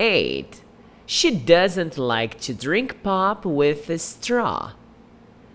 8. She doesn't like to drink pop with a straw.